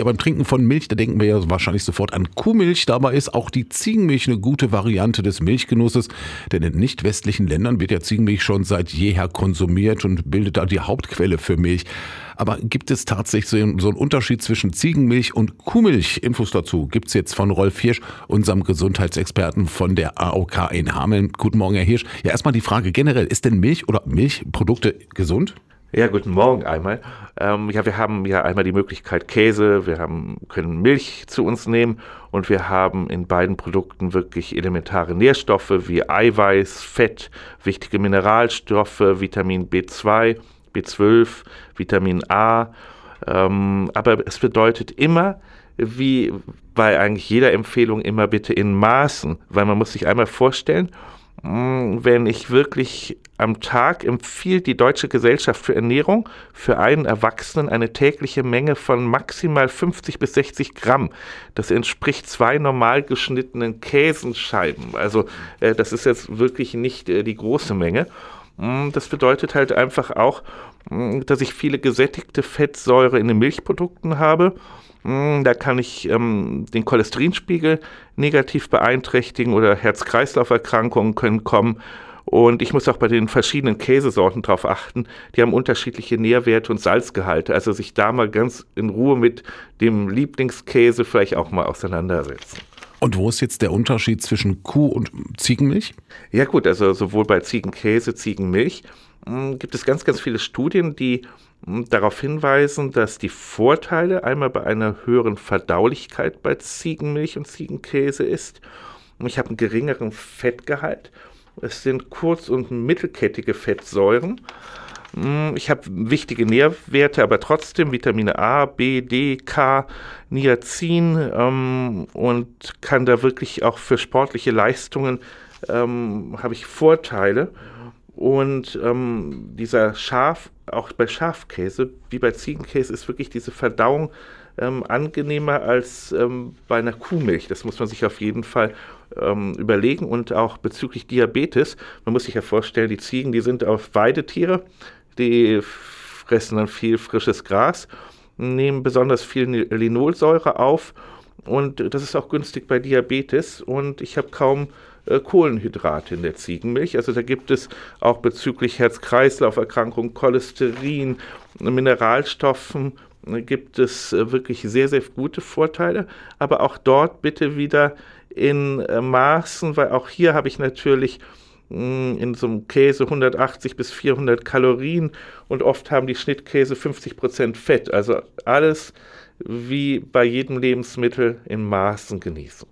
Ja, beim Trinken von Milch, da denken wir ja wahrscheinlich sofort an Kuhmilch. Dabei ist auch die Ziegenmilch eine gute Variante des Milchgenusses, denn in nicht westlichen Ländern wird ja Ziegenmilch schon seit jeher konsumiert und bildet da die Hauptquelle für Milch. Aber gibt es tatsächlich so einen Unterschied zwischen Ziegenmilch und Kuhmilch? Infos dazu gibt es jetzt von Rolf Hirsch, unserem Gesundheitsexperten von der AOK in Hameln. Guten Morgen, Herr Hirsch. Ja, erstmal die Frage generell, ist denn Milch oder Milchprodukte gesund? Ja, guten Morgen einmal. Ähm, ja, wir haben ja einmal die Möglichkeit Käse, wir haben, können Milch zu uns nehmen und wir haben in beiden Produkten wirklich elementare Nährstoffe wie Eiweiß, Fett, wichtige Mineralstoffe, Vitamin B2, B12, Vitamin A. Ähm, aber es bedeutet immer, wie bei eigentlich jeder Empfehlung, immer bitte in Maßen, weil man muss sich einmal vorstellen, wenn ich wirklich am Tag empfiehlt die Deutsche Gesellschaft für Ernährung für einen Erwachsenen eine tägliche Menge von maximal 50 bis 60 Gramm. Das entspricht zwei normal geschnittenen Käsenscheiben. Also äh, das ist jetzt wirklich nicht äh, die große Menge. Hm, das bedeutet halt einfach auch, hm, dass ich viele gesättigte Fettsäure in den Milchprodukten habe hm, da kann ich ähm, den Cholesterinspiegel negativ beeinträchtigen oder Herz-Kreislauf-Erkrankungen können kommen. Und ich muss auch bei den verschiedenen Käsesorten darauf achten, die haben unterschiedliche Nährwerte und Salzgehalte. Also sich da mal ganz in Ruhe mit dem Lieblingskäse vielleicht auch mal auseinandersetzen. Und wo ist jetzt der Unterschied zwischen Kuh- und Ziegenmilch? Ja gut, also sowohl bei Ziegenkäse, Ziegenmilch hm, gibt es ganz, ganz viele Studien, die darauf hinweisen, dass die Vorteile einmal bei einer höheren Verdaulichkeit bei Ziegenmilch und Ziegenkäse ist. Ich habe einen geringeren Fettgehalt. Es sind kurz- und mittelkettige Fettsäuren. Hm, ich habe wichtige Nährwerte, aber trotzdem Vitamine A, B, D, K, Niacin ähm, und kann da wirklich auch für sportliche Leistungen ähm, habe ich Vorteile. Und ähm, dieser Schaf, auch bei Schafkäse, wie bei Ziegenkäse, ist wirklich diese Verdauung ähm, angenehmer als ähm, bei einer Kuhmilch. Das muss man sich auf jeden Fall ähm, überlegen. Und auch bezüglich Diabetes, man muss sich ja vorstellen, die Ziegen, die sind auf Weidetiere, die fressen dann viel frisches Gras, nehmen besonders viel Linolsäure auf. Und das ist auch günstig bei Diabetes. Und ich habe kaum äh, Kohlenhydrate in der Ziegenmilch. Also da gibt es auch bezüglich Herz-Kreislauf-Erkrankungen, Cholesterin, Mineralstoffen äh, gibt es äh, wirklich sehr, sehr gute Vorteile. Aber auch dort bitte wieder in Maßen, weil auch hier habe ich natürlich in so einem Käse 180 bis 400 Kalorien und oft haben die Schnittkäse 50 Prozent Fett. Also alles wie bei jedem Lebensmittel in Maßen genießen.